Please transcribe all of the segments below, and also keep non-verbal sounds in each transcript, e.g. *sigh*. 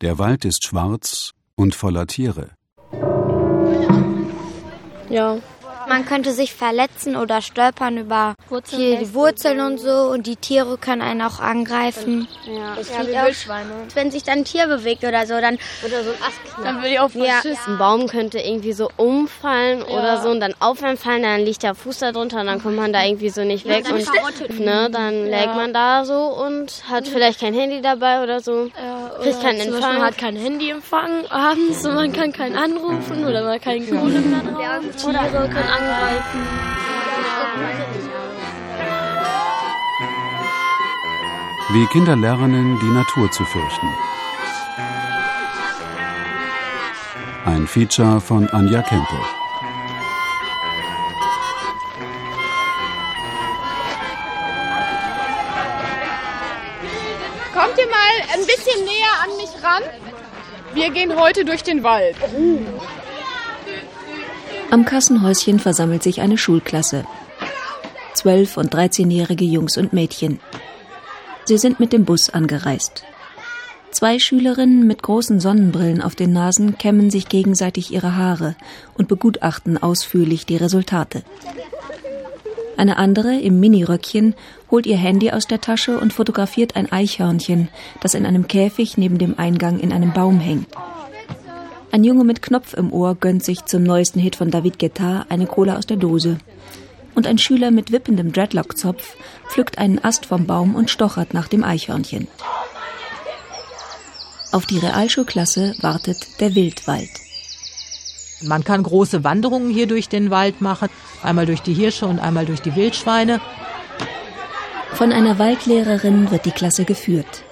Der Wald ist schwarz und voller Tiere. Ja. Man könnte sich verletzen oder stolpern über hier die Wurzeln und so und die Tiere können einen auch angreifen. Ja, Das ja wie Wildschweine. Wenn sich dann ein Tier bewegt oder so, dann Oder so ein Ast Dann würde ich auch Ja. verschissen. Ein Baum könnte irgendwie so umfallen oder so und dann aufwärmen dann liegt der Fuß da drunter und dann kommt man da irgendwie so nicht weg und ne, dann lägt man da so und hat vielleicht kein Handy dabei oder so. Kriegt keinen Zum Beispiel, Empfang. man hat kein Handyempfang abends und man kann keinen anrufen oder man hat keine Kohle mehr drauf. Tiere können angreifen. Wie Kinder lernen, die Natur zu fürchten. Ein Feature von Anja Kempe. Kommt ihr mal ein bisschen näher an mich ran? Wir gehen heute durch den Wald. Am Kassenhäuschen versammelt sich eine Schulklasse. Zwölf- und dreizehnjährige Jungs und Mädchen. Sie sind mit dem Bus angereist. Zwei Schülerinnen mit großen Sonnenbrillen auf den Nasen kämmen sich gegenseitig ihre Haare und begutachten ausführlich die Resultate. Eine andere im Miniröckchen holt ihr Handy aus der Tasche und fotografiert ein Eichhörnchen, das in einem Käfig neben dem Eingang in einem Baum hängt. Ein Junge mit Knopf im Ohr gönnt sich zum neuesten Hit von David Guetta eine Cola aus der Dose. Und ein Schüler mit wippendem Dreadlock-Zopf pflückt einen Ast vom Baum und stochert nach dem Eichhörnchen. Auf die Realschulklasse wartet der Wildwald. Man kann große Wanderungen hier durch den Wald machen, einmal durch die Hirsche und einmal durch die Wildschweine. Von einer Waldlehrerin wird die Klasse geführt.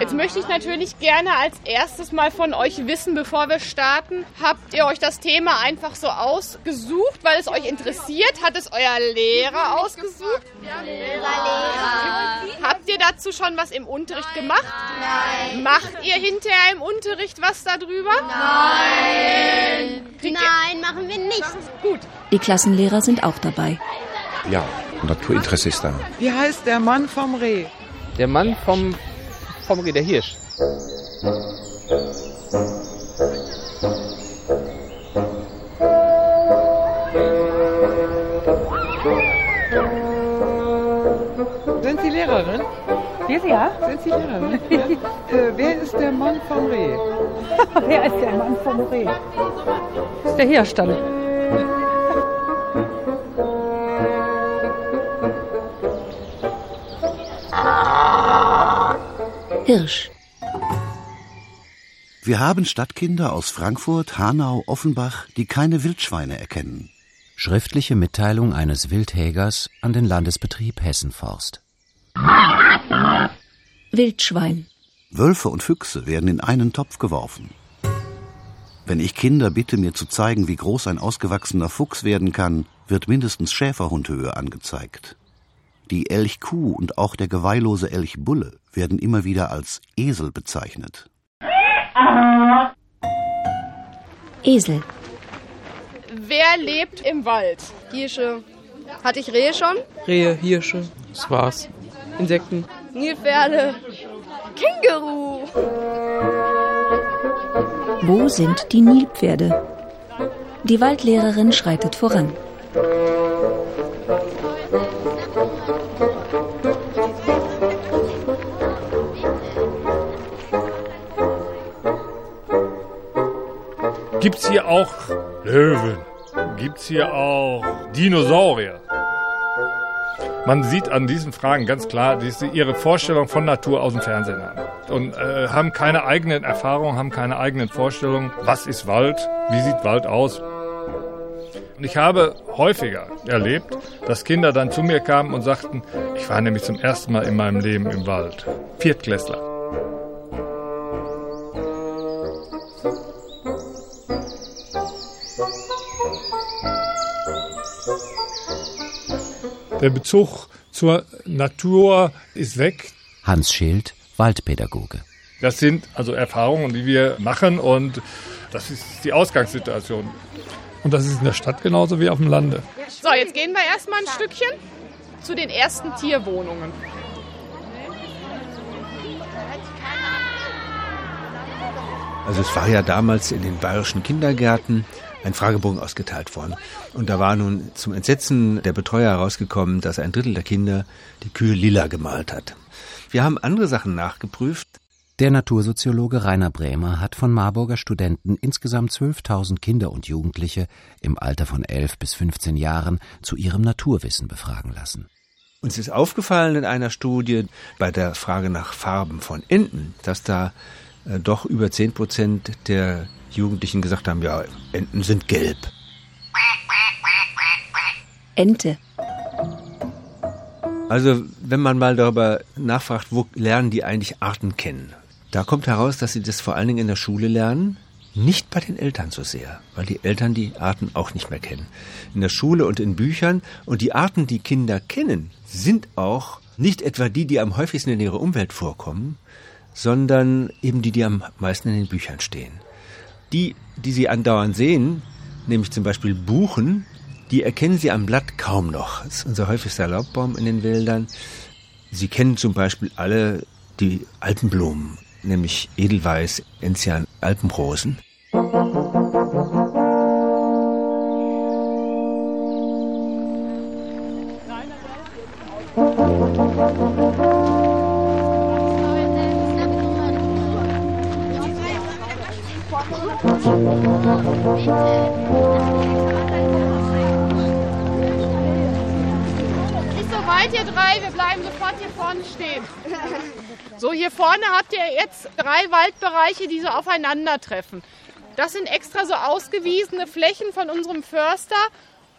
Jetzt möchte ich natürlich gerne als erstes mal von euch wissen, bevor wir starten, habt ihr euch das Thema einfach so ausgesucht, weil es euch interessiert? Hat es euer Lehrer ausgesucht? Habt ihr dazu schon was im Unterricht gemacht? Nein. Macht ihr hinterher im Unterricht was darüber? Nein. Nein, machen wir nicht. Gut. Die Klassenlehrer sind auch dabei. Ja, Naturinteresse ist da. Wie heißt der Mann vom Reh? Der Mann vom, vom Reh, der Hirsch. Sind Sie Lehrerin? Ja. Sind Sie Lehrerin? Ja. äh, wer ist der Mann vom Reh? *laughs* Wer ist der Mann vom Reh? Das ist der Hersteller. Hirsch. Wir haben Stadtkinder aus Frankfurt, Hanau, Offenbach, die keine Wildschweine erkennen. Schriftliche Mitteilung eines Wildhägers an den Landesbetrieb Hessenforst. Wildschwein. Wölfe und Füchse werden in einen Topf geworfen. Wenn ich Kinder bitte, mir zu zeigen, wie groß ein ausgewachsener Fuchs werden kann, wird mindestens Schäferhundhöhe angezeigt. Die Elchkuh und auch der geweihlose Elchbulle werden immer wieder als Esel bezeichnet. Esel. Wer lebt im Wald? Hirsche. Hatte ich Rehe schon? Rehe, Hirsche. Das war's. Insekten. Nilpferde. Känguru. Wo sind die Nilpferde? Die Waldlehrerin schreitet voran. Gibt's hier auch Löwen? Gibt's hier auch Dinosaurier? Man sieht an diesen Fragen ganz klar, dass sie ihre Vorstellung von Natur aus dem Fernsehen haben. Und äh, haben keine eigenen Erfahrungen, haben keine eigenen Vorstellungen. Was ist Wald? Wie sieht Wald aus? Und ich habe häufiger erlebt, dass Kinder dann zu mir kamen und sagten, ich war nämlich zum ersten Mal in meinem Leben im Wald. Viertklässler. Der Bezug zur Natur ist weg. Hans Schild, Waldpädagoge. Das sind also Erfahrungen, die wir machen und das ist die Ausgangssituation. Und das ist in der Stadt genauso wie auf dem Lande. So, jetzt gehen wir erstmal ein Stückchen zu den ersten Tierwohnungen. Also es war ja damals in den bayerischen Kindergärten ein Fragebogen ausgeteilt worden. Und da war nun zum Entsetzen der Betreuer herausgekommen, dass ein Drittel der Kinder die Kühe lila gemalt hat. Wir haben andere Sachen nachgeprüft. Der Natursoziologe Rainer Brämer hat von Marburger Studenten insgesamt 12.000 Kinder und Jugendliche im Alter von 11 bis 15 Jahren zu ihrem Naturwissen befragen lassen. Uns ist aufgefallen in einer Studie bei der Frage nach Farben von Enten, dass da äh, doch über 10 Prozent der Jugendlichen gesagt haben, ja, Enten sind gelb. Ente. Also, wenn man mal darüber nachfragt, wo lernen die eigentlich Arten kennen? Da kommt heraus, dass sie das vor allen Dingen in der Schule lernen, nicht bei den Eltern so sehr, weil die Eltern die Arten auch nicht mehr kennen. In der Schule und in Büchern und die Arten, die Kinder kennen, sind auch nicht etwa die, die am häufigsten in ihrer Umwelt vorkommen, sondern eben die, die am meisten in den Büchern stehen. Die, die sie andauernd sehen, nämlich zum Beispiel Buchen, die erkennen sie am Blatt kaum noch. Das ist unser häufigster Laubbaum in den Wäldern. Sie kennen zum Beispiel alle die Alpenblumen, nämlich Edelweiß, Enzian, Alpenrosen. Nicht so weit, ihr drei, wir bleiben sofort hier vorne stehen. So, hier vorne habt ihr jetzt drei Waldbereiche, die so aufeinandertreffen. Das sind extra so ausgewiesene Flächen von unserem Förster,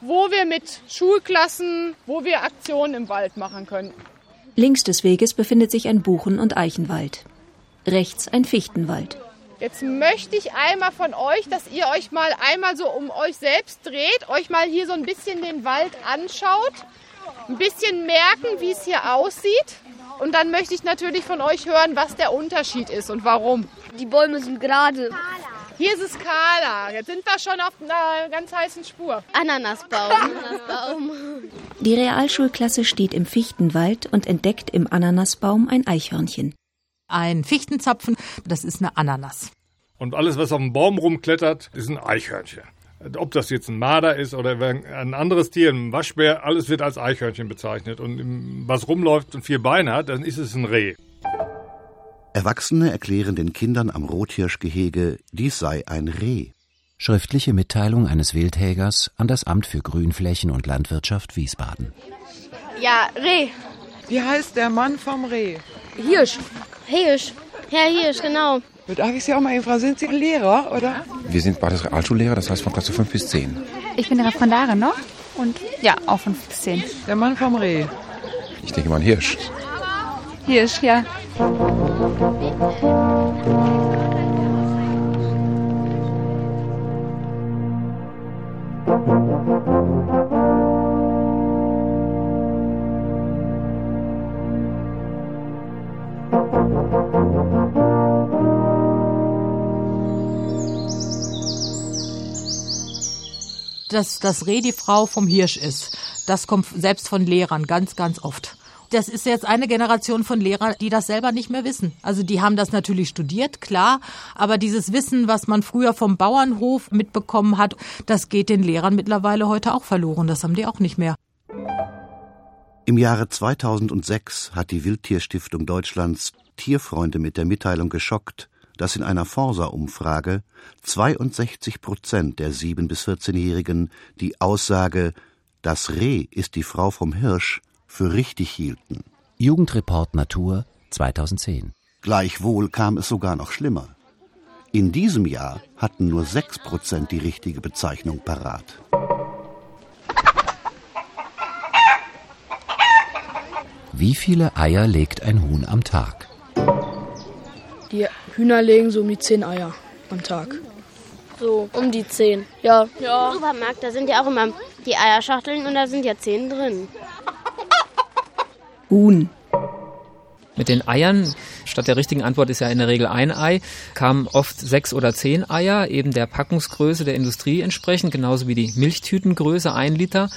wo wir mit Schulklassen, wo wir Aktionen im Wald machen können. Links des Weges befindet sich ein Buchen- und Eichenwald. Rechts ein Fichtenwald. Jetzt möchte ich einmal von euch, dass ihr euch mal einmal so um euch selbst dreht, euch mal hier so ein bisschen den Wald anschaut, ein bisschen merken, wie es hier aussieht. Und dann möchte ich natürlich von euch hören, was der Unterschied ist und warum. Die Bäume sind gerade. Hier ist es kahler. Jetzt sind wir schon auf einer ganz heißen Spur. Ananasbaum. *laughs* Ananasbaum. Die Realschulklasse steht im Fichtenwald und entdeckt im Ananasbaum ein Eichhörnchen. Ein Fichtenzapfen, das ist eine Ananas. Und alles, was auf dem Baum rumklettert, ist ein Eichhörnchen. Ob das jetzt ein Marder ist oder ein anderes Tier, ein Waschbär, alles wird als Eichhörnchen bezeichnet. Und was rumläuft und vier Beine hat, dann ist es ein Reh. Erwachsene erklären den Kindern am Rothirschgehege, dies sei ein Reh. Schriftliche Mitteilung eines Wildhägers an das Amt für Grünflächen und Landwirtschaft Wiesbaden. Ja, Reh. Wie heißt der Mann vom Reh? Hirsch. Hirsch. Herr Hirsch, genau. Darf ich Sie auch mal fragen, sind Sie Lehrer, oder? Wir sind beides Realschullehrer, das heißt von Klasse 5 bis 10. Ich bin Referendarin noch und ja, auch 5 bis 10. Der Mann vom Reh. Ich denke mal ein Hirsch. Hirsch, ja. Dass das Reh die Frau vom Hirsch ist, das kommt selbst von Lehrern ganz, ganz oft. Das ist jetzt eine Generation von Lehrern, die das selber nicht mehr wissen. Also die haben das natürlich studiert, klar, aber dieses Wissen, was man früher vom Bauernhof mitbekommen hat, das geht den Lehrern mittlerweile heute auch verloren. Das haben die auch nicht mehr. Im Jahre 2006 hat die Wildtierstiftung Deutschlands Tierfreunde mit der Mitteilung geschockt, dass in einer Forsa-Umfrage 62 Prozent der 7- bis 14-Jährigen die Aussage, das Reh ist die Frau vom Hirsch, für richtig hielten. Jugendreport Natur 2010. Gleichwohl kam es sogar noch schlimmer. In diesem Jahr hatten nur 6 Prozent die richtige Bezeichnung parat. Wie viele Eier legt ein Huhn am Tag? Die Hühner legen so um die zehn Eier am Tag. So, um die zehn. Ja. ja. Im Supermarkt, da sind ja auch immer die Eierschachteln und da sind ja zehn drin. *laughs* Huhn. Mit den Eiern, statt der richtigen Antwort ist ja in der Regel ein Ei, kamen oft sechs oder zehn Eier, eben der Packungsgröße der Industrie entsprechend, genauso wie die Milchtütengröße, ein Liter.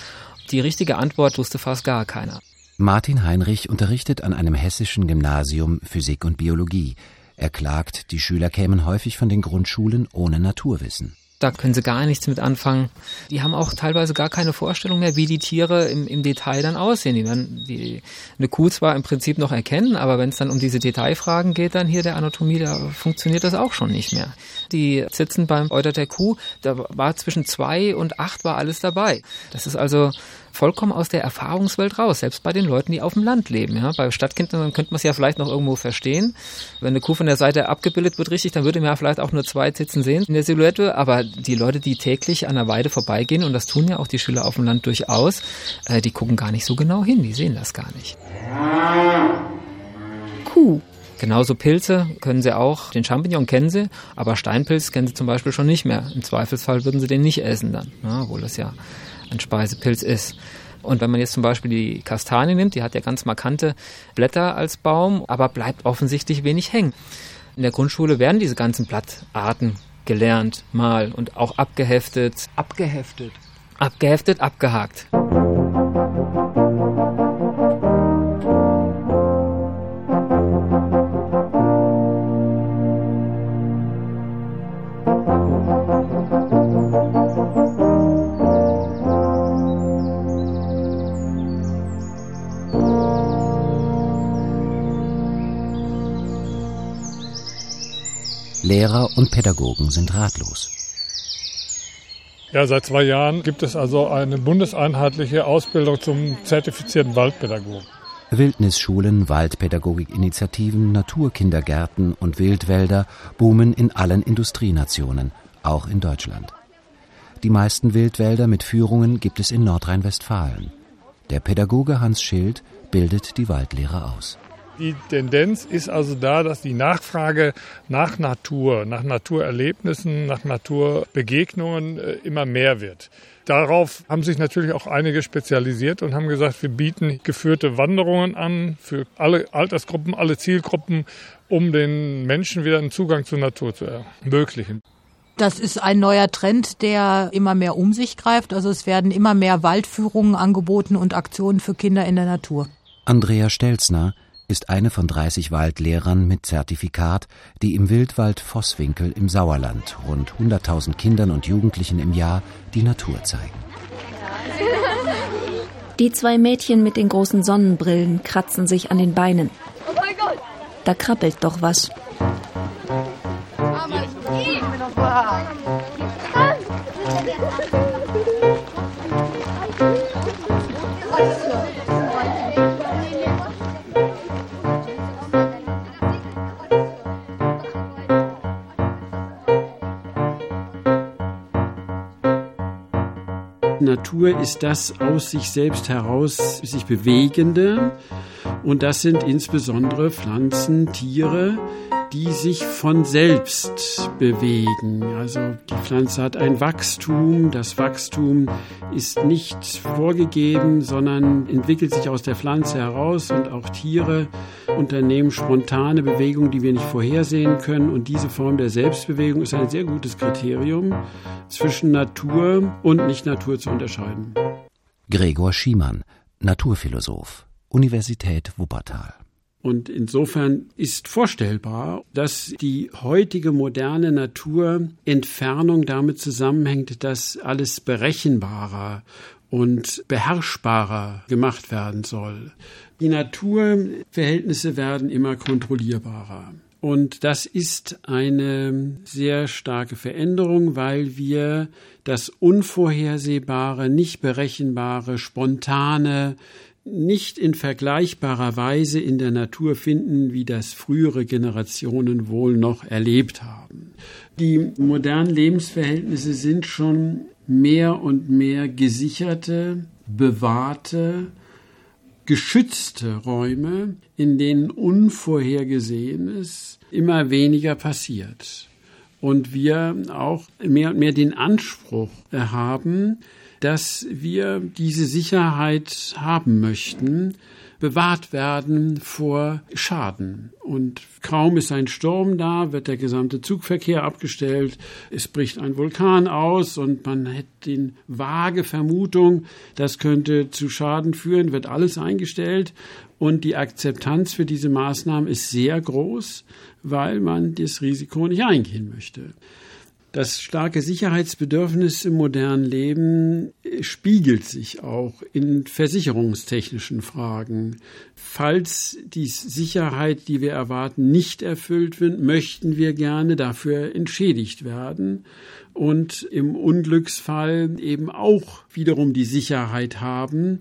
Die richtige Antwort wusste fast gar keiner. Martin Heinrich unterrichtet an einem hessischen Gymnasium Physik und Biologie. Er klagt, die Schüler kämen häufig von den Grundschulen ohne Naturwissen. Da können sie gar nichts mit anfangen. Die haben auch teilweise gar keine Vorstellung mehr, wie die Tiere im, im Detail dann aussehen. Die werden die, eine Kuh zwar im Prinzip noch erkennen, aber wenn es dann um diese Detailfragen geht, dann hier der Anatomie, da funktioniert das auch schon nicht mehr. Die sitzen beim Euter der Kuh, da war zwischen zwei und acht war alles dabei. Das ist also vollkommen aus der Erfahrungswelt raus, selbst bei den Leuten, die auf dem Land leben. Ja? Bei Stadtkindern könnte man es ja vielleicht noch irgendwo verstehen. Wenn eine Kuh von der Seite abgebildet wird richtig, dann würde man ja vielleicht auch nur zwei Zitzen sehen in der Silhouette. Aber die Leute, die täglich an der Weide vorbeigehen, und das tun ja auch die Schüler auf dem Land durchaus, äh, die gucken gar nicht so genau hin, die sehen das gar nicht. Kuh. Genauso Pilze können sie auch, den Champignon kennen sie, aber Steinpilz kennen sie zum Beispiel schon nicht mehr. Im Zweifelsfall würden sie den nicht essen dann, ja, obwohl das ja ein Speisepilz ist. Und wenn man jetzt zum Beispiel die Kastanie nimmt, die hat ja ganz markante Blätter als Baum, aber bleibt offensichtlich wenig hängen. In der Grundschule werden diese ganzen Blattarten gelernt, mal und auch abgeheftet. Abgeheftet. Abgeheftet, abgehakt. Lehrer und Pädagogen sind ratlos. Ja, seit zwei Jahren gibt es also eine bundeseinheitliche Ausbildung zum zertifizierten Waldpädagogen. Wildnisschulen, Waldpädagogikinitiativen, Naturkindergärten und Wildwälder boomen in allen Industrienationen, auch in Deutschland. Die meisten Wildwälder mit Führungen gibt es in Nordrhein-Westfalen. Der Pädagoge Hans Schild bildet die Waldlehrer aus. Die Tendenz ist also da, dass die Nachfrage nach Natur, nach Naturerlebnissen, nach Naturbegegnungen äh, immer mehr wird. Darauf haben sich natürlich auch einige spezialisiert und haben gesagt, wir bieten geführte Wanderungen an für alle Altersgruppen, alle Zielgruppen, um den Menschen wieder einen Zugang zur Natur zu ermöglichen. Das ist ein neuer Trend, der immer mehr um sich greift. Also es werden immer mehr Waldführungen angeboten und Aktionen für Kinder in der Natur. Andrea Stelzner ist eine von 30 Waldlehrern mit Zertifikat, die im Wildwald Vosswinkel im Sauerland rund 100.000 Kindern und Jugendlichen im Jahr die Natur zeigen. Die zwei Mädchen mit den großen Sonnenbrillen kratzen sich an den Beinen. Da krabbelt doch was. Natur ist das aus sich selbst heraus sich bewegende. Und das sind insbesondere Pflanzen, Tiere, die sich von selbst bewegen. Also die Pflanze hat ein Wachstum. Das Wachstum ist nicht vorgegeben, sondern entwickelt sich aus der Pflanze heraus und auch Tiere unternehmen spontane Bewegungen, die wir nicht vorhersehen können. Und diese Form der Selbstbewegung ist ein sehr gutes Kriterium, zwischen Natur und Nicht-Natur zu unterscheiden. Gregor Schiemann, Naturphilosoph, Universität Wuppertal. Und insofern ist vorstellbar, dass die heutige moderne Natur Entfernung damit zusammenhängt, dass alles berechenbarer und beherrschbarer gemacht werden soll. Die Naturverhältnisse werden immer kontrollierbarer. Und das ist eine sehr starke Veränderung, weil wir das Unvorhersehbare, nicht berechenbare, spontane, nicht in vergleichbarer Weise in der Natur finden, wie das frühere Generationen wohl noch erlebt haben. Die modernen Lebensverhältnisse sind schon mehr und mehr gesicherte, bewahrte, geschützte Räume, in denen Unvorhergesehenes immer weniger passiert. Und wir auch mehr und mehr den Anspruch haben, dass wir diese Sicherheit haben möchten, bewahrt werden vor Schaden. Und kaum ist ein Sturm da, wird der gesamte Zugverkehr abgestellt, es bricht ein Vulkan aus und man hat die vage Vermutung, das könnte zu Schaden führen, wird alles eingestellt und die Akzeptanz für diese Maßnahmen ist sehr groß, weil man das Risiko nicht eingehen möchte. Das starke Sicherheitsbedürfnis im modernen Leben spiegelt sich auch in versicherungstechnischen Fragen. Falls die Sicherheit, die wir erwarten, nicht erfüllt wird, möchten wir gerne dafür entschädigt werden und im Unglücksfall eben auch wiederum die Sicherheit haben,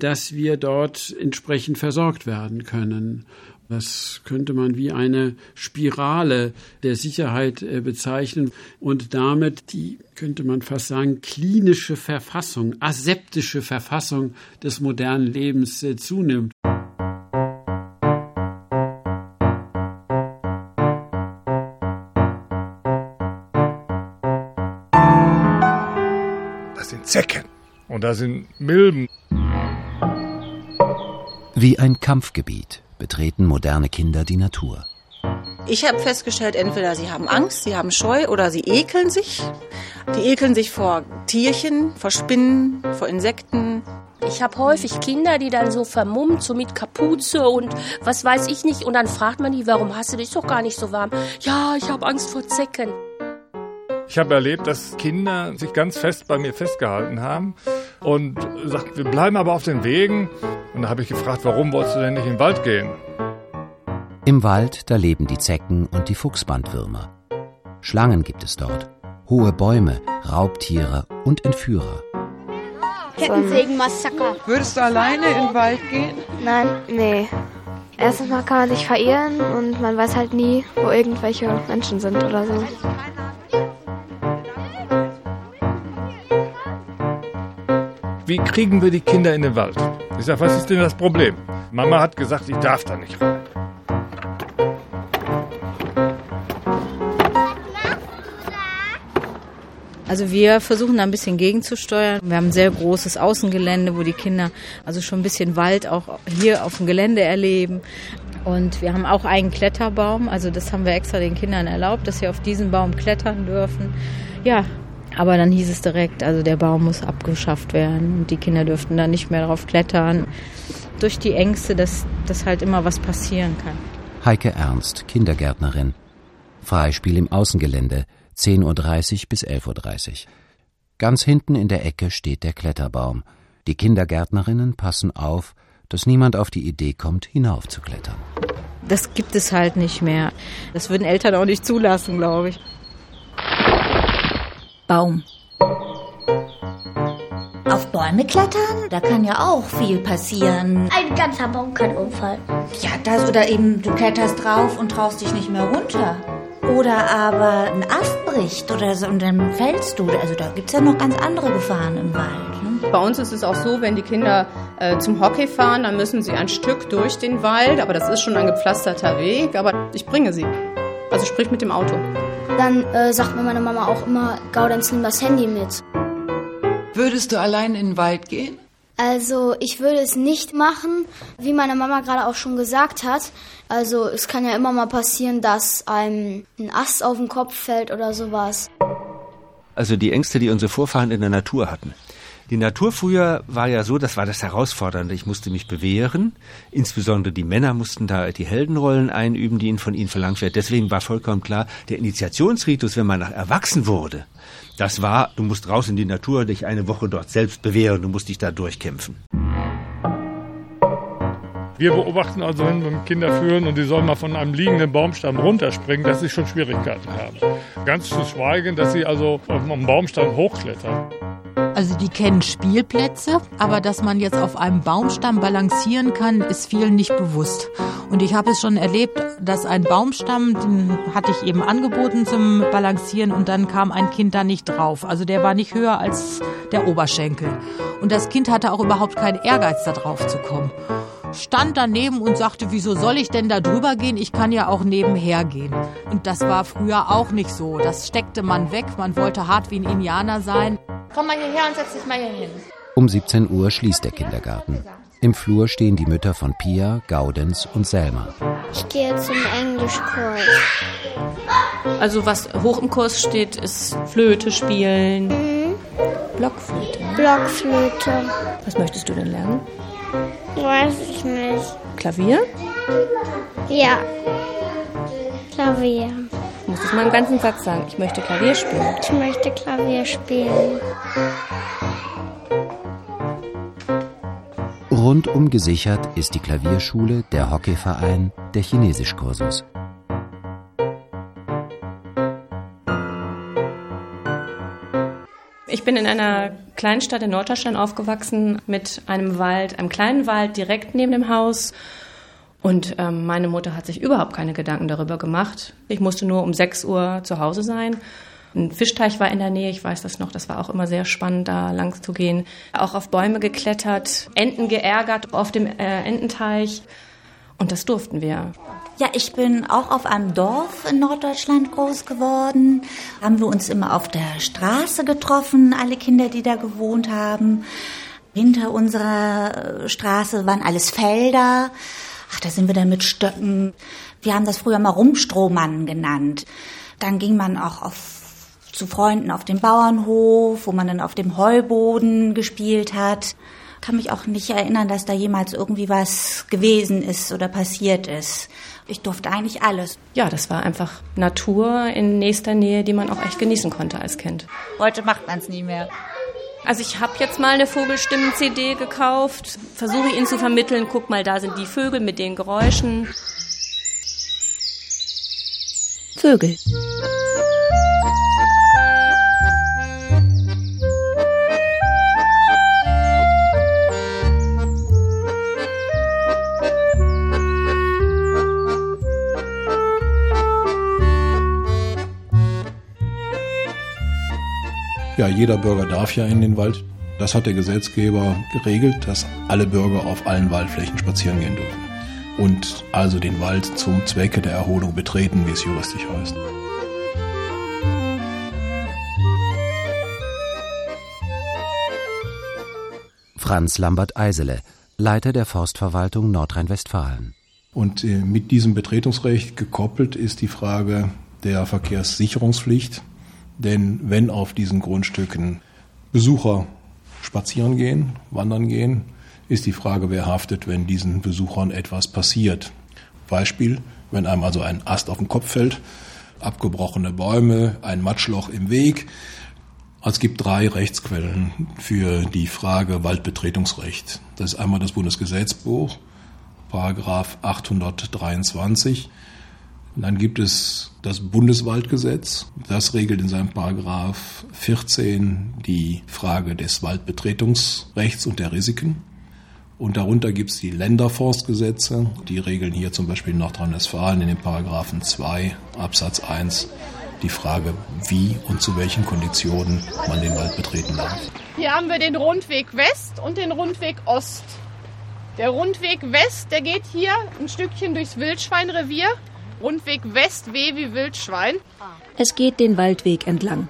dass wir dort entsprechend versorgt werden können. Das könnte man wie eine Spirale der Sicherheit äh, bezeichnen und damit die, könnte man fast sagen, klinische Verfassung, aseptische Verfassung des modernen Lebens äh, zunimmt. Das sind Zecken und da sind Milben. Wie ein Kampfgebiet betreten moderne Kinder die Natur. Ich habe festgestellt, entweder sie haben Angst, sie haben Scheu oder sie ekeln sich. Die ekeln sich vor Tierchen, vor Spinnen, vor Insekten. Ich habe häufig Kinder, die dann so vermummt, so mit Kapuze und was weiß ich nicht. Und dann fragt man die, warum hast du dich doch gar nicht so warm? Ja, ich habe Angst vor Zecken. Ich habe erlebt, dass Kinder sich ganz fest bei mir festgehalten haben und sagt, wir bleiben aber auf den Wegen. Und da habe ich gefragt, warum wolltest du denn nicht in den Wald gehen? Im Wald, da leben die Zecken und die Fuchsbandwürmer. Schlangen gibt es dort, hohe Bäume, Raubtiere und Entführer. Kettensägenmassaker. Würdest du alleine in den Wald gehen? Nein, nee. Erstens mal kann man sich verirren und man weiß halt nie, wo irgendwelche Menschen sind oder so. Wie kriegen wir die Kinder in den Wald? Ich sage, was ist denn das Problem? Mama hat gesagt, ich darf da nicht rein. Also wir versuchen da ein bisschen gegenzusteuern. Wir haben ein sehr großes Außengelände, wo die Kinder also schon ein bisschen Wald auch hier auf dem Gelände erleben. Und wir haben auch einen Kletterbaum, also das haben wir extra den Kindern erlaubt, dass sie auf diesen Baum klettern dürfen. Ja, aber dann hieß es direkt, also der Baum muss abgeschafft werden und die Kinder dürften dann nicht mehr darauf klettern. Durch die Ängste, dass, dass halt immer was passieren kann. Heike Ernst, Kindergärtnerin. Freispiel im Außengelände, 10.30 Uhr bis 11.30 Uhr. Ganz hinten in der Ecke steht der Kletterbaum. Die Kindergärtnerinnen passen auf, dass niemand auf die Idee kommt, hinaufzuklettern. Das gibt es halt nicht mehr. Das würden Eltern auch nicht zulassen, glaube ich. Baum. Auf Bäume klettern? Da kann ja auch viel passieren. Ein ganzer Baum kann umfallen. Ja, das oder eben du kletterst drauf und traust dich nicht mehr runter. Oder aber ein Ast bricht oder so und dann fällst du. Also da gibt es ja noch ganz andere Gefahren im Wald. Ne? Bei uns ist es auch so, wenn die Kinder äh, zum Hockey fahren, dann müssen sie ein Stück durch den Wald, aber das ist schon ein gepflasterter Weg, aber ich bringe sie. Also sprich mit dem Auto. Dann äh, sagt mir meine Mama auch immer, Gaudenz, nimm das Handy mit. Würdest du allein in den Wald gehen? Also ich würde es nicht machen, wie meine Mama gerade auch schon gesagt hat. Also es kann ja immer mal passieren, dass einem ein Ast auf den Kopf fällt oder sowas. Also die Ängste, die unsere Vorfahren in der Natur hatten. Die Natur früher war ja so, das war das Herausfordernde. Ich musste mich bewähren. Insbesondere die Männer mussten da die Heldenrollen einüben, die ihnen von ihnen verlangt werden. Deswegen war vollkommen klar, der Initiationsritus, wenn man erwachsen wurde, das war, du musst raus in die Natur, dich eine Woche dort selbst bewähren, du musst dich da durchkämpfen. Wir beobachten also, wenn wir Kinder führen und die sollen mal von einem liegenden Baumstamm runterspringen, dass sie schon Schwierigkeiten haben. Ganz zu schweigen, dass sie also auf einem Baumstamm hochklettern. Also die kennen Spielplätze, aber dass man jetzt auf einem Baumstamm balancieren kann, ist vielen nicht bewusst. Und ich habe es schon erlebt, dass ein Baumstamm, den hatte ich eben angeboten zum Balancieren und dann kam ein Kind da nicht drauf. Also der war nicht höher als der Oberschenkel. Und das Kind hatte auch überhaupt keinen Ehrgeiz, da drauf zu kommen stand daneben und sagte, wieso soll ich denn da drüber gehen? Ich kann ja auch nebenher gehen. Und das war früher auch nicht so. Das steckte man weg. Man wollte hart wie ein Indianer sein. Komm mal hierher und setz dich mal hier hin. Um 17 Uhr schließt der Kindergarten. Im Flur stehen die Mütter von Pia, Gaudenz und Selma. Ich gehe zum Englischkurs. Also was hoch im Kurs steht, ist Flöte spielen. Mhm. Blockflöte. Blockflöte. Was möchtest du denn lernen? Weiß ich nicht. Klavier? Ja. Klavier. Du musst es mal im ganzen Satz sagen. Ich möchte Klavier spielen. Ich möchte Klavier spielen. Rundum gesichert ist die Klavierschule, der Hockeyverein, der Chinesischkursus. Ich bin in einer Kleinstadt in Norddeutschland aufgewachsen mit einem Wald, einem kleinen Wald direkt neben dem Haus. Und ähm, meine Mutter hat sich überhaupt keine Gedanken darüber gemacht. Ich musste nur um 6 Uhr zu Hause sein. Ein Fischteich war in der Nähe, ich weiß das noch, das war auch immer sehr spannend, da lang zu gehen. Auch auf Bäume geklettert, Enten geärgert auf dem äh, Ententeich. Und das durften wir. Ja, ich bin auch auf einem Dorf in Norddeutschland groß geworden. Haben wir uns immer auf der Straße getroffen, alle Kinder, die da gewohnt haben. Hinter unserer äh, Straße waren alles Felder. Ach, da sind wir dann mit Stöcken. Wir haben das früher mal Rumstrohmann genannt. Dann ging man auch auf zu Freunden auf dem Bauernhof, wo man dann auf dem Heuboden gespielt hat. Kann mich auch nicht erinnern, dass da jemals irgendwie was gewesen ist oder passiert ist. Ich durfte eigentlich alles. Ja, das war einfach Natur in nächster Nähe, die man auch echt genießen konnte als Kind. Heute macht man es nie mehr. Also ich habe jetzt mal eine Vogelstimmen-CD gekauft, versuche ihn zu vermitteln. Guck mal, da sind die Vögel mit den Geräuschen. Vögel. Ja, jeder Bürger darf ja in den Wald. Das hat der Gesetzgeber geregelt, dass alle Bürger auf allen Waldflächen spazieren gehen dürfen. Und also den Wald zum Zwecke der Erholung betreten, wie es juristisch heißt. Franz Lambert-Eisele, Leiter der Forstverwaltung Nordrhein-Westfalen. Und äh, mit diesem Betretungsrecht gekoppelt ist die Frage der Verkehrssicherungspflicht. Denn wenn auf diesen Grundstücken Besucher spazieren gehen, wandern gehen, ist die Frage, wer haftet, wenn diesen Besuchern etwas passiert. Beispiel, wenn einem also ein Ast auf den Kopf fällt, abgebrochene Bäume, ein Matschloch im Weg. Es gibt drei Rechtsquellen für die Frage Waldbetretungsrecht. Das ist einmal das Bundesgesetzbuch, Paragraph 823 und dann gibt es das Bundeswaldgesetz. Das regelt in seinem Paragraph 14 die Frage des Waldbetretungsrechts und der Risiken. Und darunter gibt es die Länderforstgesetze. Die regeln hier zum Beispiel in Nordrhein-Westfalen in den Paragraphen 2 Absatz 1 die Frage, wie und zu welchen Konditionen man den Wald betreten darf. Hier haben wir den Rundweg West und den Rundweg Ost. Der Rundweg West, der geht hier ein Stückchen durchs Wildschweinrevier Rundweg West W wie Wildschwein. Es geht den Waldweg entlang.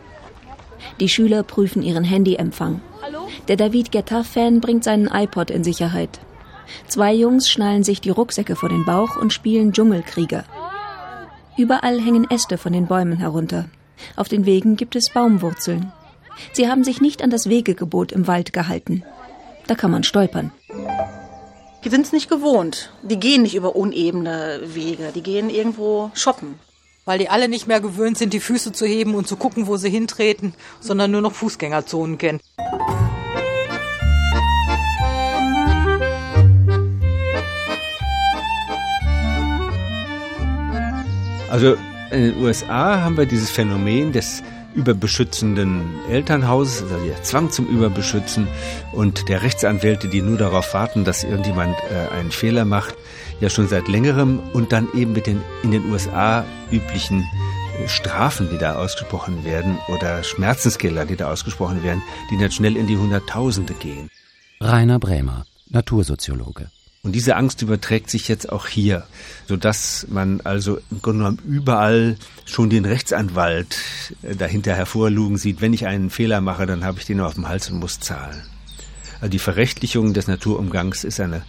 Die Schüler prüfen ihren Handyempfang. Der David Guetta-Fan bringt seinen iPod in Sicherheit. Zwei Jungs schnallen sich die Rucksäcke vor den Bauch und spielen Dschungelkrieger. Überall hängen Äste von den Bäumen herunter. Auf den Wegen gibt es Baumwurzeln. Sie haben sich nicht an das Wegegebot im Wald gehalten. Da kann man stolpern. Die sind es nicht gewohnt. Die gehen nicht über unebene Wege. Die gehen irgendwo shoppen. Weil die alle nicht mehr gewöhnt sind, die Füße zu heben und zu gucken, wo sie hintreten, sondern nur noch Fußgängerzonen kennen. Also in den USA haben wir dieses Phänomen des überbeschützenden Elternhauses, also der Zwang zum Überbeschützen und der Rechtsanwälte, die nur darauf warten, dass irgendjemand äh, einen Fehler macht, ja schon seit längerem und dann eben mit den in den USA üblichen äh, Strafen, die da ausgesprochen werden oder Schmerzensgelder, die da ausgesprochen werden, die dann schnell in die Hunderttausende gehen. Rainer Bremer, Natursoziologe. Und diese Angst überträgt sich jetzt auch hier, sodass man also im Grunde genommen überall schon den Rechtsanwalt äh, dahinter hervorlugen sieht. Wenn ich einen Fehler mache, dann habe ich den auf dem Hals und muss zahlen. Also die Verrechtlichung des Naturumgangs ist eine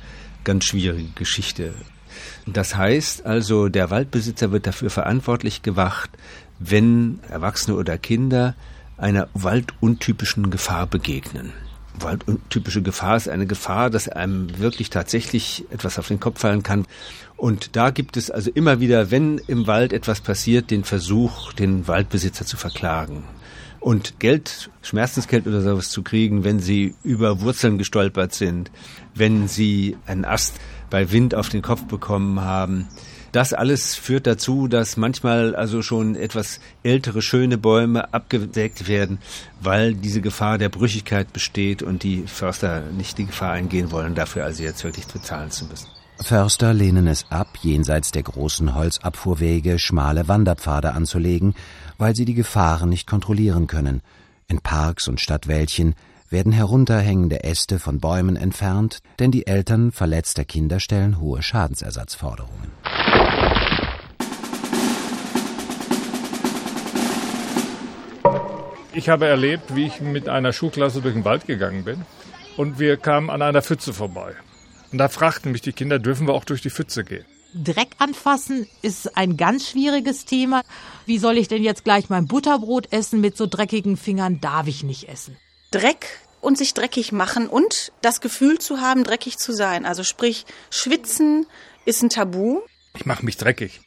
ganz schwierige Geschichte. Das heißt also, der Waldbesitzer wird dafür verantwortlich gemacht, wenn Erwachsene oder Kinder einer walduntypischen Gefahr begegnen. Walduntypische Gefahr ist eine Gefahr, dass einem wirklich tatsächlich etwas auf den Kopf fallen kann. Und da gibt es also immer wieder, wenn im Wald etwas passiert, den Versuch, den Waldbesitzer zu verklagen. Und Geld, Schmerzensgeld oder sowas zu kriegen, wenn sie über Wurzeln gestolpert sind, wenn sie einen Ast bei Wind auf den Kopf bekommen haben. Das alles führt dazu, dass manchmal also schon etwas ältere, schöne Bäume abgesägt werden, weil diese Gefahr der Brüchigkeit besteht und die Förster nicht die Gefahr eingehen wollen, dafür also jetzt wirklich bezahlen zu müssen. Förster lehnen es ab, jenseits der großen Holzabfuhrwege schmale Wanderpfade anzulegen, weil sie die Gefahren nicht kontrollieren können. In Parks und Stadtwäldchen werden herunterhängende Äste von Bäumen entfernt, denn die Eltern verletzter Kinder stellen hohe Schadensersatzforderungen. Ich habe erlebt, wie ich mit einer Schulklasse durch den Wald gegangen bin und wir kamen an einer Pfütze vorbei. Und da fragten mich die Kinder, dürfen wir auch durch die Pfütze gehen? Dreck anfassen ist ein ganz schwieriges Thema. Wie soll ich denn jetzt gleich mein Butterbrot essen mit so dreckigen Fingern? Darf ich nicht essen. Dreck und sich dreckig machen und das Gefühl zu haben, dreckig zu sein. Also sprich, schwitzen ist ein Tabu. Ich mache mich dreckig.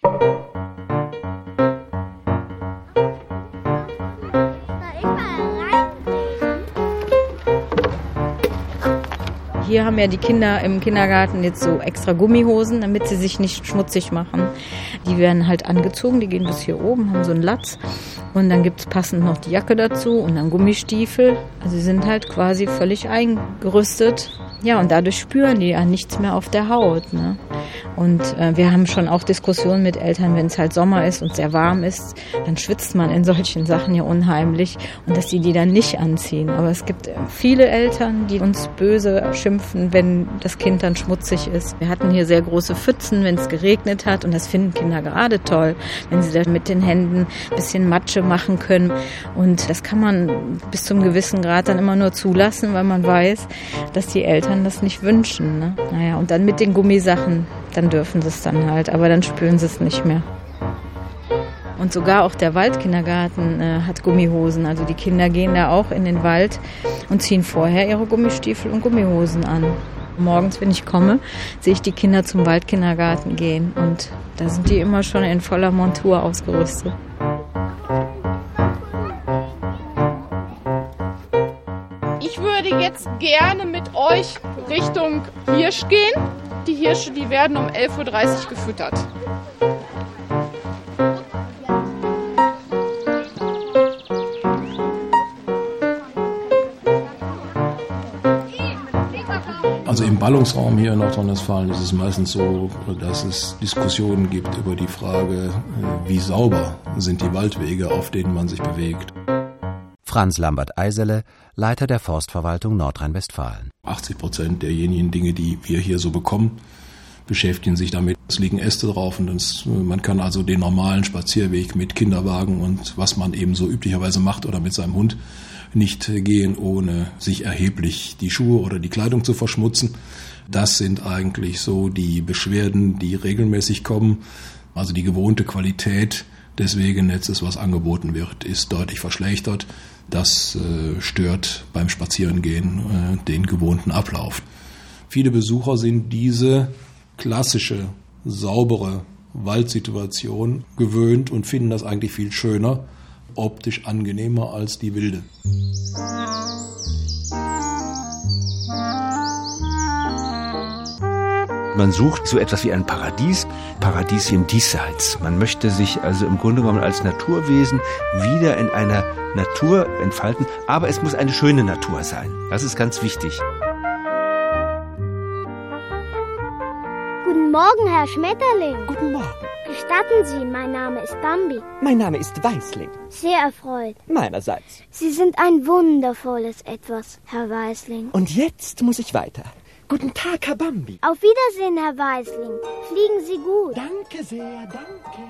Hier haben ja die Kinder im Kindergarten jetzt so extra Gummihosen, damit sie sich nicht schmutzig machen. Die werden halt angezogen, die gehen bis hier oben, haben so einen Latz. Und dann gibt es passend noch die Jacke dazu und dann Gummistiefel. Also sie sind halt quasi völlig eingerüstet. Ja, und dadurch spüren die ja nichts mehr auf der Haut. Ne? Und äh, wir haben schon auch Diskussionen mit Eltern, wenn es halt Sommer ist und sehr warm ist, dann schwitzt man in solchen Sachen ja unheimlich und dass die die dann nicht anziehen. Aber es gibt äh, viele Eltern, die uns böse schimpfen, wenn das Kind dann schmutzig ist. Wir hatten hier sehr große Pfützen, wenn es geregnet hat und das finden Kinder gerade toll, wenn sie da mit den Händen ein bisschen Matsche machen können. Und das kann man bis zum gewissen Grad dann immer nur zulassen, weil man weiß, dass die Eltern das nicht wünschen. Ne? Naja, und dann mit den Gummisachen, dann dürfen sie es dann halt, aber dann spüren sie es nicht mehr. Und sogar auch der Waldkindergarten äh, hat Gummihosen. Also die Kinder gehen da auch in den Wald und ziehen vorher ihre Gummistiefel und Gummihosen an. Morgens, wenn ich komme, sehe ich die Kinder zum Waldkindergarten gehen und da sind die immer schon in voller Montur ausgerüstet. Ich würde jetzt gerne mit euch Richtung Hirsch gehen. Die Hirsche, die werden um 11.30 Uhr gefüttert. Ballungsraum hier in Nordrhein-Westfalen ist es meistens so, dass es Diskussionen gibt über die Frage, äh, wie sauber sind die Waldwege, auf denen man sich bewegt. Franz Lambert Eisele, Leiter der Forstverwaltung Nordrhein-Westfalen. 80 Prozent derjenigen Dinge, die wir hier so bekommen, beschäftigen sich damit. Es liegen Äste drauf und das, man kann also den normalen Spazierweg mit Kinderwagen und was man eben so üblicherweise macht oder mit seinem Hund nicht gehen, ohne sich erheblich die Schuhe oder die Kleidung zu verschmutzen. Das sind eigentlich so die Beschwerden, die regelmäßig kommen. Also die gewohnte Qualität des Wegenetzes, was angeboten wird, ist deutlich verschlechtert. Das äh, stört beim Spazierengehen äh, den gewohnten Ablauf. Viele Besucher sind diese klassische, saubere Waldsituation gewöhnt und finden das eigentlich viel schöner, optisch angenehmer als die wilde. Man sucht so etwas wie ein Paradies, Paradies im Diesseits. Man möchte sich also im Grunde genommen als Naturwesen wieder in einer Natur entfalten, aber es muss eine schöne Natur sein. Das ist ganz wichtig. Guten Morgen, Herr Schmetterling. Guten Morgen. Gestatten Sie, mein Name ist Bambi. Mein Name ist Weißling. Sehr erfreut. Meinerseits. Sie sind ein wundervolles Etwas, Herr Weißling. Und jetzt muss ich weiter. Guten Tag, Herr Bambi. Auf Wiedersehen, Herr Weißling. Fliegen Sie gut. Danke sehr, danke.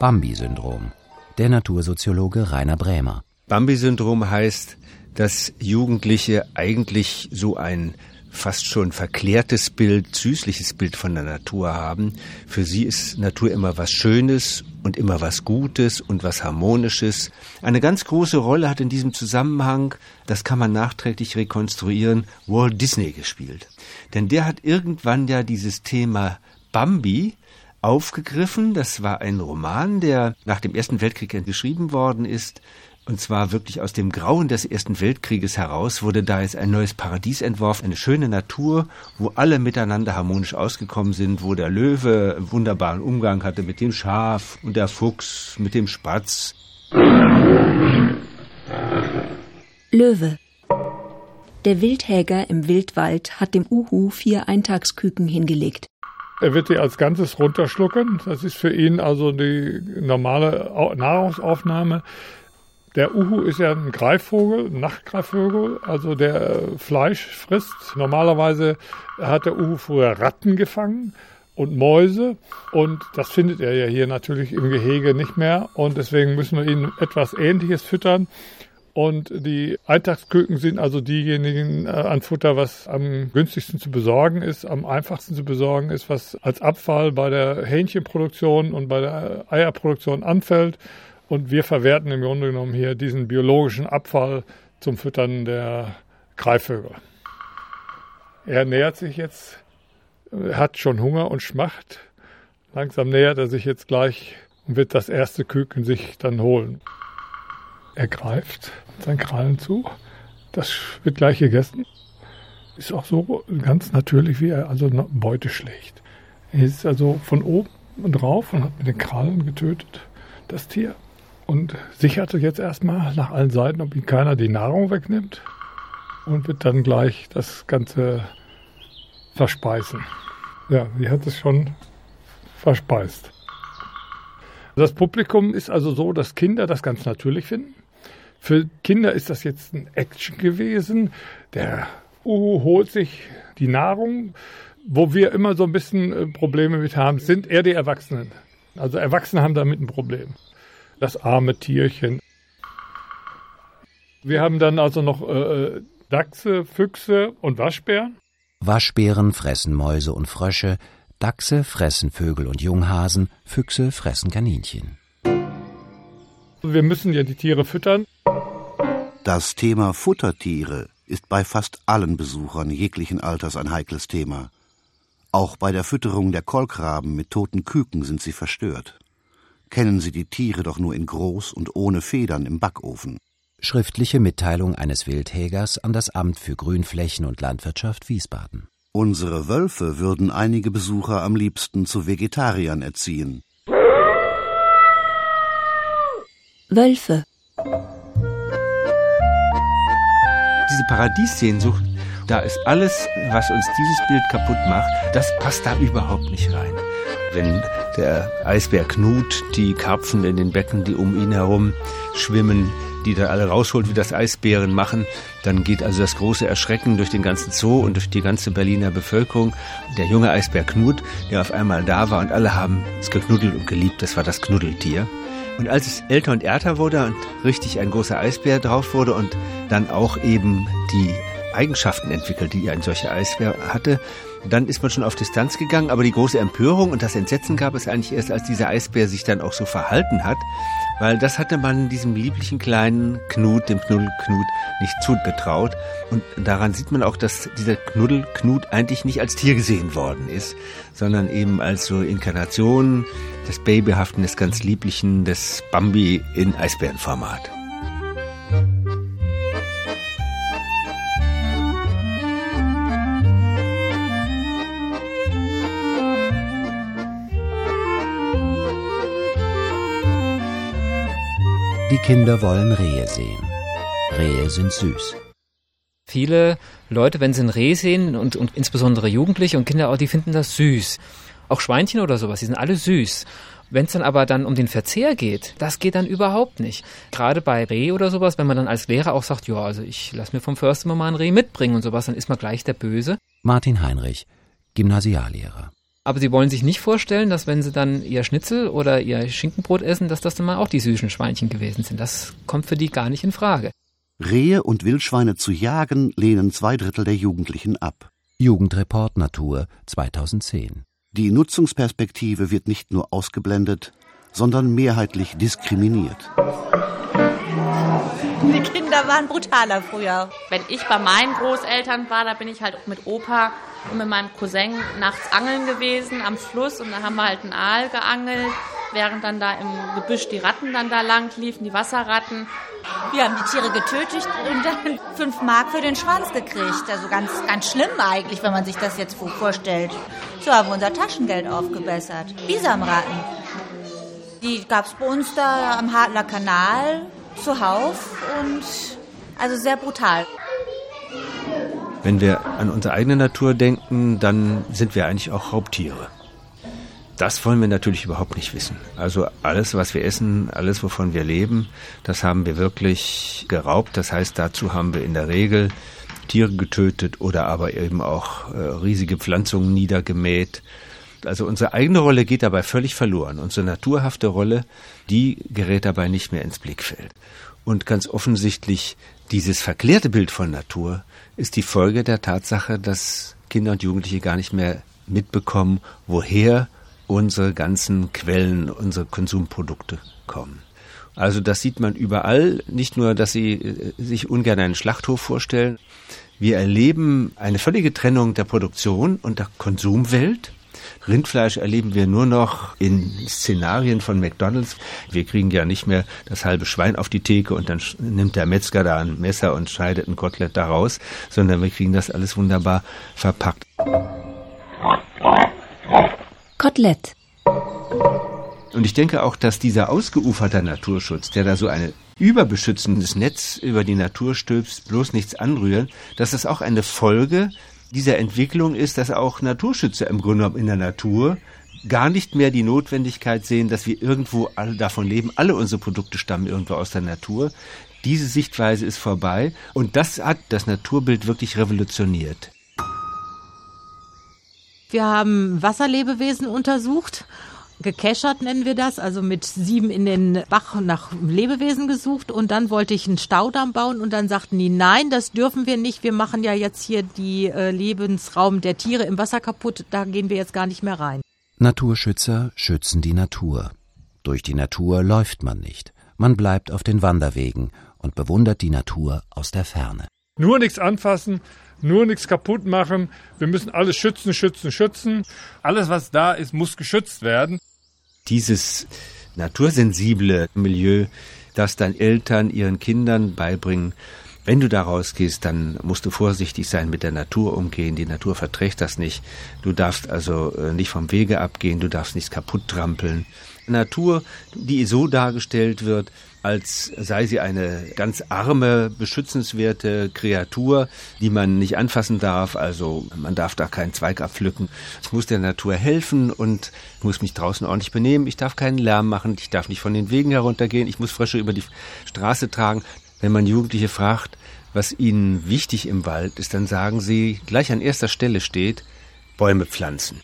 Bambi-Syndrom. Der Natursoziologe Rainer Brämer. Bambi-Syndrom heißt, dass Jugendliche eigentlich so ein fast schon verklärtes Bild, süßliches Bild von der Natur haben. Für sie ist Natur immer was Schönes und immer was Gutes und was Harmonisches. Eine ganz große Rolle hat in diesem Zusammenhang, das kann man nachträglich rekonstruieren, Walt Disney gespielt. Denn der hat irgendwann ja dieses Thema Bambi aufgegriffen. Das war ein Roman, der nach dem Ersten Weltkrieg geschrieben worden ist und zwar wirklich aus dem Grauen des Ersten Weltkrieges heraus wurde da jetzt ein neues Paradies entworfen, eine schöne Natur, wo alle miteinander harmonisch ausgekommen sind, wo der Löwe einen wunderbaren Umgang hatte mit dem Schaf und der Fuchs mit dem Spatz. Löwe. Der Wildhäger im Wildwald hat dem Uhu vier Eintagsküken hingelegt. Er wird die als Ganzes runterschlucken. Das ist für ihn also die normale Nahrungsaufnahme. Der Uhu ist ja ein Greifvogel, ein Nachtgreifvogel, also der Fleisch frisst. Normalerweise hat der Uhu früher Ratten gefangen und Mäuse und das findet er ja hier natürlich im Gehege nicht mehr und deswegen müssen wir ihn etwas Ähnliches füttern. Und die Eintagsküken sind also diejenigen äh, an Futter, was am günstigsten zu besorgen ist, am einfachsten zu besorgen ist, was als Abfall bei der Hähnchenproduktion und bei der Eierproduktion anfällt. Und wir verwerten im Grunde genommen hier diesen biologischen Abfall zum Füttern der Greifvögel. Er nähert sich jetzt, hat schon Hunger und Schmacht. Langsam nähert er sich jetzt gleich und wird das erste Küken sich dann holen. Er greift seinen Krallen zu. Das wird gleich gegessen. Ist auch so ganz natürlich, wie er also Beute schlägt. Er ist also von oben drauf und hat mit den Krallen getötet, das Tier und sicherte jetzt erstmal nach allen Seiten, ob ihm keiner die Nahrung wegnimmt und wird dann gleich das Ganze verspeisen. Ja, sie hat es schon verspeist. Das Publikum ist also so, dass Kinder das ganz natürlich finden. Für Kinder ist das jetzt ein Action gewesen. Der Uhu holt sich die Nahrung. Wo wir immer so ein bisschen äh, Probleme mit haben, sind eher die Erwachsenen. Also Erwachsene haben damit ein Problem das arme Tierchen. Wir haben dann also noch äh, Dachse, Füchse und Waschbären. Waschbären fressen Mäuse und Frösche, Dachse fressen Vögel und Junghasen, Füchse fressen Kaninchen. Wir müssen ja die Tiere füttern. Das Thema Futtertiere ist bei fast allen Besuchern jeglichen Alters ein heikles Thema. Auch bei der Fütterung der Kolkraben mit toten Küken sind sie verstört kennen Sie die Tiere doch nur in groß und ohne Federn im Backofen. Schriftliche Mitteilung eines Wildhägers an das Amt für Grünflächen und Landwirtschaft Wiesbaden. Unsere Wölfe würden einige Besucher am liebsten zu Vegetariern erziehen. Wölfe. Diese Paradiessehnsucht, da ist alles, was uns dieses Bild kaputt macht, das passt da überhaupt nicht rein. Wenn der Eisbär Knut die Karpfen in den Becken, die um ihn herum schwimmen, die da alle rausholt, wie das Eisbären machen. Dann geht also das große Erschrecken durch den ganzen Zoo und durch die ganze Berliner Bevölkerung. Der junge Eisbär Knut, der auf einmal da war und alle haben es geknuddelt und geliebt, das war das Knuddeltier. Und als es älter und ärter wurde und richtig ein großer Eisbär drauf wurde und dann auch eben die Eigenschaften entwickelt, die ein solcher Eisbär hatte, dann ist man schon auf Distanz gegangen, aber die große Empörung und das Entsetzen gab es eigentlich erst, als dieser Eisbär sich dann auch so verhalten hat, weil das hatte man diesem lieblichen kleinen Knut, dem Knuddelknut, nicht zugetraut. Und daran sieht man auch, dass dieser Knuddelknut eigentlich nicht als Tier gesehen worden ist, sondern eben als so Inkarnation des Babyhaften, des ganz Lieblichen, des Bambi in Eisbärenformat. Die Kinder wollen Rehe sehen. Rehe sind süß. Viele Leute, wenn sie ein Reh sehen und, und insbesondere Jugendliche und Kinder auch, die finden das süß. Auch Schweinchen oder sowas, die sind alle süß. Wenn es dann aber dann um den Verzehr geht, das geht dann überhaupt nicht. Gerade bei Reh oder sowas, wenn man dann als Lehrer auch sagt, ja, also ich lass mir vom Förster mal ein Reh mitbringen und sowas, dann ist man gleich der Böse. Martin Heinrich, Gymnasiallehrer. Aber Sie wollen sich nicht vorstellen, dass wenn Sie dann Ihr Schnitzel oder Ihr Schinkenbrot essen, dass das dann mal auch die süßen Schweinchen gewesen sind. Das kommt für die gar nicht in Frage. Rehe und Wildschweine zu jagen lehnen zwei Drittel der Jugendlichen ab. Jugendreport Natur 2010. Die Nutzungsperspektive wird nicht nur ausgeblendet, sondern mehrheitlich diskriminiert. Die Kinder waren brutaler früher. Wenn ich bei meinen Großeltern war, da bin ich halt auch mit Opa und mit meinem Cousin nachts angeln gewesen am Fluss und da haben wir halt einen Aal geangelt, während dann da im Gebüsch die Ratten dann da lang liefen, die Wasserratten. Wir haben die Tiere getötet und dann fünf Mark für den Schwanz gekriegt. Also ganz, ganz schlimm eigentlich, wenn man sich das jetzt vorstellt. So haben wir unser Taschengeld aufgebessert. Bisamratten. Die gab es bei uns da am Hartler Kanal zuhauf und also sehr brutal. Wenn wir an unsere eigene Natur denken, dann sind wir eigentlich auch Raubtiere. Das wollen wir natürlich überhaupt nicht wissen. Also alles, was wir essen, alles, wovon wir leben, das haben wir wirklich geraubt. Das heißt, dazu haben wir in der Regel Tiere getötet oder aber eben auch äh, riesige Pflanzungen niedergemäht. Also unsere eigene Rolle geht dabei völlig verloren. Unsere naturhafte Rolle, die gerät dabei nicht mehr ins Blickfeld. Und ganz offensichtlich dieses verklärte Bild von Natur ist die Folge der Tatsache, dass Kinder und Jugendliche gar nicht mehr mitbekommen, woher unsere ganzen Quellen, unsere Konsumprodukte kommen. Also das sieht man überall, nicht nur, dass sie äh, sich ungern einen Schlachthof vorstellen. Wir erleben eine völlige Trennung der Produktion und der Konsumwelt. Rindfleisch erleben wir nur noch in Szenarien von McDonalds. Wir kriegen ja nicht mehr das halbe Schwein auf die Theke und dann nimmt der Metzger da ein Messer und schneidet ein Kotelett daraus, sondern wir kriegen das alles wunderbar verpackt. Kotelett. Und ich denke auch, dass dieser ausgeuferte Naturschutz, der da so ein überbeschützendes Netz über die Natur stülpst, bloß nichts anrühren, dass das auch eine Folge dieser Entwicklung ist, dass auch Naturschützer im Grunde genommen in der Natur gar nicht mehr die Notwendigkeit sehen, dass wir irgendwo alle davon leben. Alle unsere Produkte stammen irgendwo aus der Natur. Diese Sichtweise ist vorbei und das hat das Naturbild wirklich revolutioniert. Wir haben Wasserlebewesen untersucht. Gekeschert nennen wir das, also mit sieben in den Bach nach Lebewesen gesucht und dann wollte ich einen Staudamm bauen und dann sagten die, nein, das dürfen wir nicht, wir machen ja jetzt hier die äh, Lebensraum der Tiere im Wasser kaputt, da gehen wir jetzt gar nicht mehr rein. Naturschützer schützen die Natur. Durch die Natur läuft man nicht, man bleibt auf den Wanderwegen und bewundert die Natur aus der Ferne. Nur nichts anfassen, nur nichts kaputt machen. Wir müssen alles schützen, schützen, schützen. Alles, was da ist, muss geschützt werden. Dieses natursensible Milieu, das dann Eltern ihren Kindern beibringen, wenn du da rausgehst, dann musst du vorsichtig sein mit der Natur umgehen. Die Natur verträgt das nicht. Du darfst also äh, nicht vom Wege abgehen, du darfst nichts kaputt trampeln. Natur, die so dargestellt wird, als sei sie eine ganz arme, beschützenswerte Kreatur, die man nicht anfassen darf. Also man darf da keinen Zweig abpflücken. Ich muss der Natur helfen und muss mich draußen ordentlich benehmen. Ich darf keinen Lärm machen. Ich darf nicht von den Wegen heruntergehen. Ich muss Frösche über die Straße tragen. Wenn man Jugendliche fragt, was ihnen wichtig im Wald ist, dann sagen sie, gleich an erster Stelle steht, Bäume pflanzen.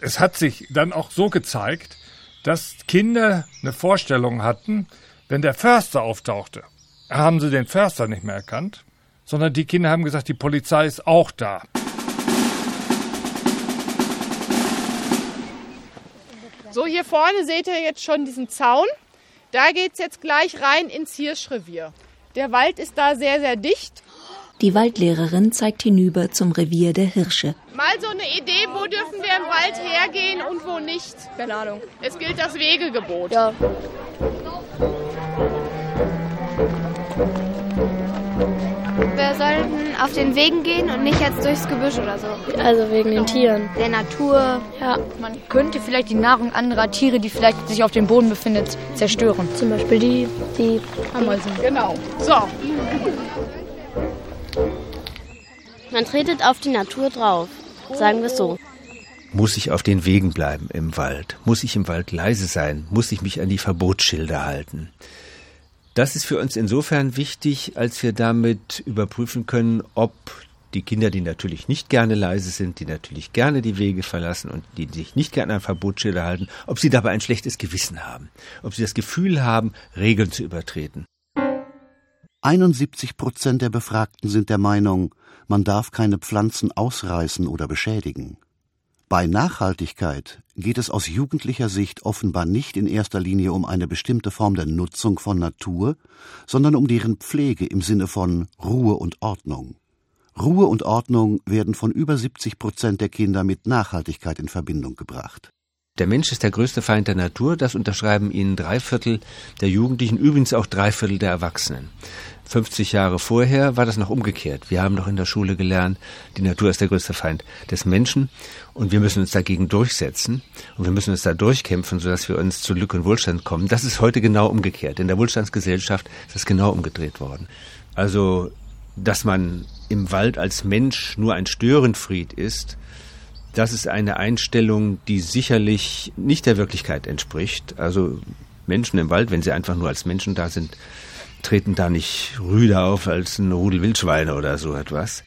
Es hat sich dann auch so gezeigt, dass Kinder eine Vorstellung hatten, wenn der Förster auftauchte, haben sie den Förster nicht mehr erkannt, sondern die Kinder haben gesagt, die Polizei ist auch da. So, hier vorne seht ihr jetzt schon diesen Zaun. Da geht es jetzt gleich rein ins Hirschrevier. Der Wald ist da sehr, sehr dicht. Die Waldlehrerin zeigt hinüber zum Revier der Hirsche. Mal so eine Idee, wo dürfen wir im Wald hergehen und wo nicht? Keine Ahnung. Es gilt das Wegegebot. Ja. Auf den Wegen gehen und nicht jetzt durchs Gebüsch oder so. Also wegen den Tieren. Der Natur. Ja, man könnte vielleicht die Nahrung anderer Tiere, die vielleicht sich auf dem Boden befindet, zerstören. Zum Beispiel die, die Ameisen. Genau. So. Man tretet auf die Natur drauf, sagen wir es so. Muss ich auf den Wegen bleiben im Wald? Muss ich im Wald leise sein? Muss ich mich an die Verbotsschilder halten? Das ist für uns insofern wichtig, als wir damit überprüfen können, ob die Kinder, die natürlich nicht gerne leise sind, die natürlich gerne die Wege verlassen und die sich nicht gerne an Verbotsschilder halten, ob sie dabei ein schlechtes Gewissen haben, ob sie das Gefühl haben, Regeln zu übertreten. 71 Prozent der Befragten sind der Meinung, man darf keine Pflanzen ausreißen oder beschädigen. Bei Nachhaltigkeit geht es aus jugendlicher Sicht offenbar nicht in erster Linie um eine bestimmte Form der Nutzung von Natur, sondern um deren Pflege im Sinne von Ruhe und Ordnung. Ruhe und Ordnung werden von über 70 Prozent der Kinder mit Nachhaltigkeit in Verbindung gebracht. Der Mensch ist der größte Feind der Natur, das unterschreiben Ihnen drei Viertel der Jugendlichen, übrigens auch drei Viertel der Erwachsenen. 50 Jahre vorher war das noch umgekehrt. Wir haben doch in der Schule gelernt, die Natur ist der größte Feind des Menschen und wir müssen uns dagegen durchsetzen und wir müssen uns da durchkämpfen, sodass wir uns zu Glück und Wohlstand kommen. Das ist heute genau umgekehrt. In der Wohlstandsgesellschaft ist das genau umgedreht worden. Also, dass man im Wald als Mensch nur ein Störenfried ist, das ist eine Einstellung, die sicherlich nicht der Wirklichkeit entspricht. Also Menschen im Wald, wenn sie einfach nur als Menschen da sind, treten da nicht rüder auf als ein Rudel Wildschweine oder so etwas.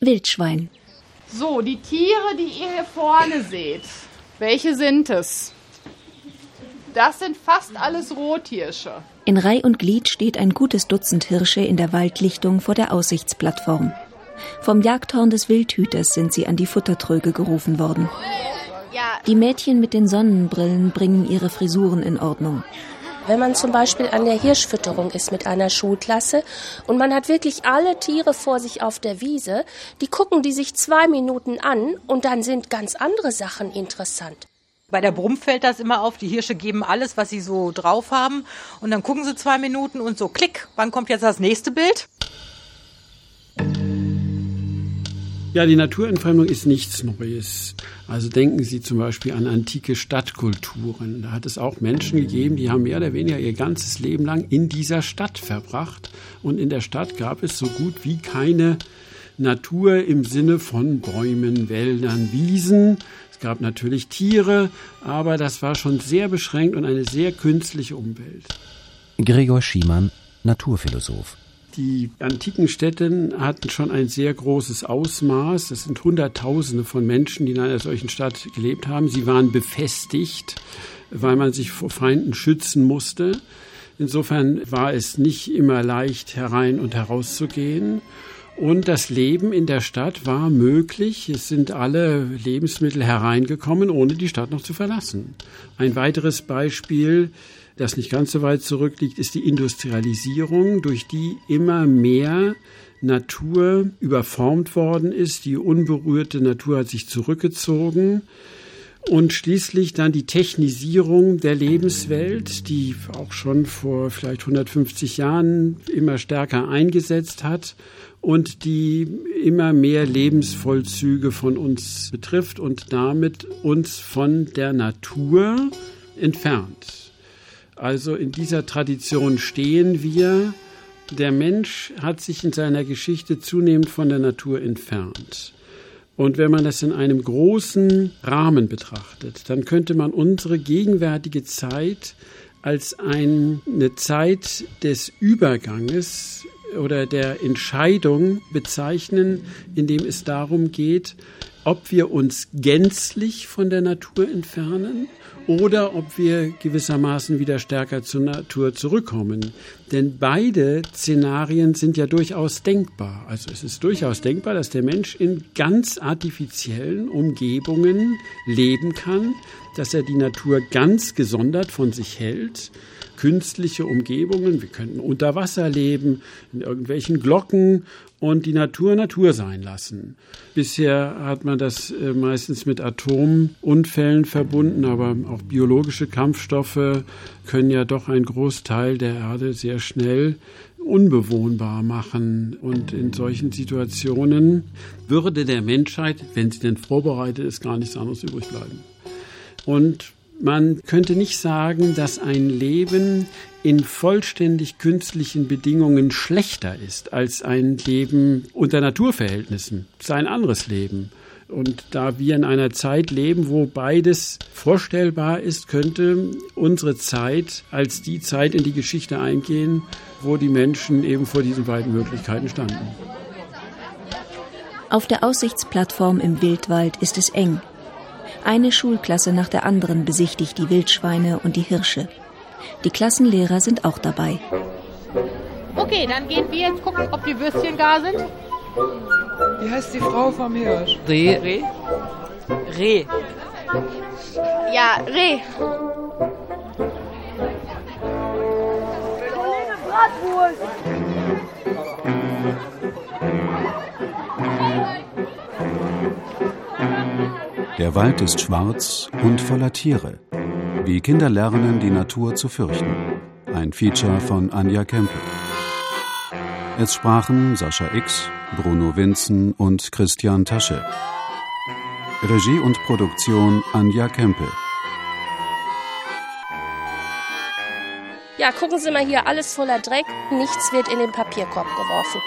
Wildschwein. So, die Tiere, die ihr hier vorne seht, welche sind es? Das sind fast alles Rothirsche. In Reih und Glied steht ein gutes Dutzend Hirsche in der Waldlichtung vor der Aussichtsplattform. Vom Jagdhorn des Wildhüters sind sie an die Futtertröge gerufen worden. Die Mädchen mit den Sonnenbrillen bringen ihre Frisuren in Ordnung. Wenn man zum Beispiel an der Hirschfütterung ist mit einer Schulklasse und man hat wirklich alle Tiere vor sich auf der Wiese, die gucken die sich zwei Minuten an und dann sind ganz andere Sachen interessant. Bei der Brumm fällt das immer auf. Die Hirsche geben alles, was sie so drauf haben. Und dann gucken sie zwei Minuten und so, klick, wann kommt jetzt das nächste Bild? Ja, die Naturentfremdung ist nichts Neues. Also denken Sie zum Beispiel an antike Stadtkulturen. Da hat es auch Menschen gegeben, die haben mehr oder weniger ihr ganzes Leben lang in dieser Stadt verbracht. Und in der Stadt gab es so gut wie keine Natur im Sinne von Bäumen, Wäldern, Wiesen. Es gab natürlich Tiere, aber das war schon sehr beschränkt und eine sehr künstliche Umwelt. Gregor Schiemann, Naturphilosoph. Die antiken Städte hatten schon ein sehr großes Ausmaß. Das sind Hunderttausende von Menschen, die in einer solchen Stadt gelebt haben. Sie waren befestigt, weil man sich vor Feinden schützen musste. Insofern war es nicht immer leicht, herein und herauszugehen. Und das Leben in der Stadt war möglich. Es sind alle Lebensmittel hereingekommen, ohne die Stadt noch zu verlassen. Ein weiteres Beispiel, das nicht ganz so weit zurückliegt, ist die Industrialisierung, durch die immer mehr Natur überformt worden ist. Die unberührte Natur hat sich zurückgezogen. Und schließlich dann die Technisierung der Lebenswelt, die auch schon vor vielleicht 150 Jahren immer stärker eingesetzt hat und die immer mehr Lebensvollzüge von uns betrifft und damit uns von der Natur entfernt. Also in dieser Tradition stehen wir. Der Mensch hat sich in seiner Geschichte zunehmend von der Natur entfernt. Und wenn man das in einem großen Rahmen betrachtet, dann könnte man unsere gegenwärtige Zeit als eine Zeit des Überganges oder der Entscheidung bezeichnen, indem es darum geht, ob wir uns gänzlich von der Natur entfernen oder ob wir gewissermaßen wieder stärker zur Natur zurückkommen. Denn beide Szenarien sind ja durchaus denkbar. Also es ist durchaus denkbar, dass der Mensch in ganz artifiziellen Umgebungen leben kann, dass er die Natur ganz gesondert von sich hält künstliche Umgebungen. Wir könnten unter Wasser leben, in irgendwelchen Glocken und die Natur Natur sein lassen. Bisher hat man das äh, meistens mit Atomunfällen verbunden, aber auch biologische Kampfstoffe können ja doch einen Großteil der Erde sehr schnell unbewohnbar machen. Und in solchen Situationen würde der Menschheit, wenn sie denn vorbereitet ist, gar nichts anderes übrig bleiben. Und man könnte nicht sagen, dass ein Leben in vollständig künstlichen Bedingungen schlechter ist als ein Leben unter Naturverhältnissen. Es ist ein anderes Leben. Und da wir in einer Zeit leben, wo beides vorstellbar ist, könnte unsere Zeit als die Zeit in die Geschichte eingehen, wo die Menschen eben vor diesen beiden Möglichkeiten standen. Auf der Aussichtsplattform im Wildwald ist es eng. Eine Schulklasse nach der anderen besichtigt die Wildschweine und die Hirsche. Die Klassenlehrer sind auch dabei. Okay, dann gehen wir jetzt gucken, ob die Würstchen gar sind. Wie heißt die Frau vom Hirsch? Reh. Reh? Reh. Ja, Reh. Bratwurst. Der Wald ist schwarz und voller Tiere. Wie Kinder lernen, die Natur zu fürchten. Ein Feature von Anja Kempe. Es sprachen Sascha X, Bruno Winzen und Christian Tasche. Regie und Produktion Anja Kempe. Ja, gucken Sie mal hier, alles voller Dreck, nichts wird in den Papierkorb geworfen.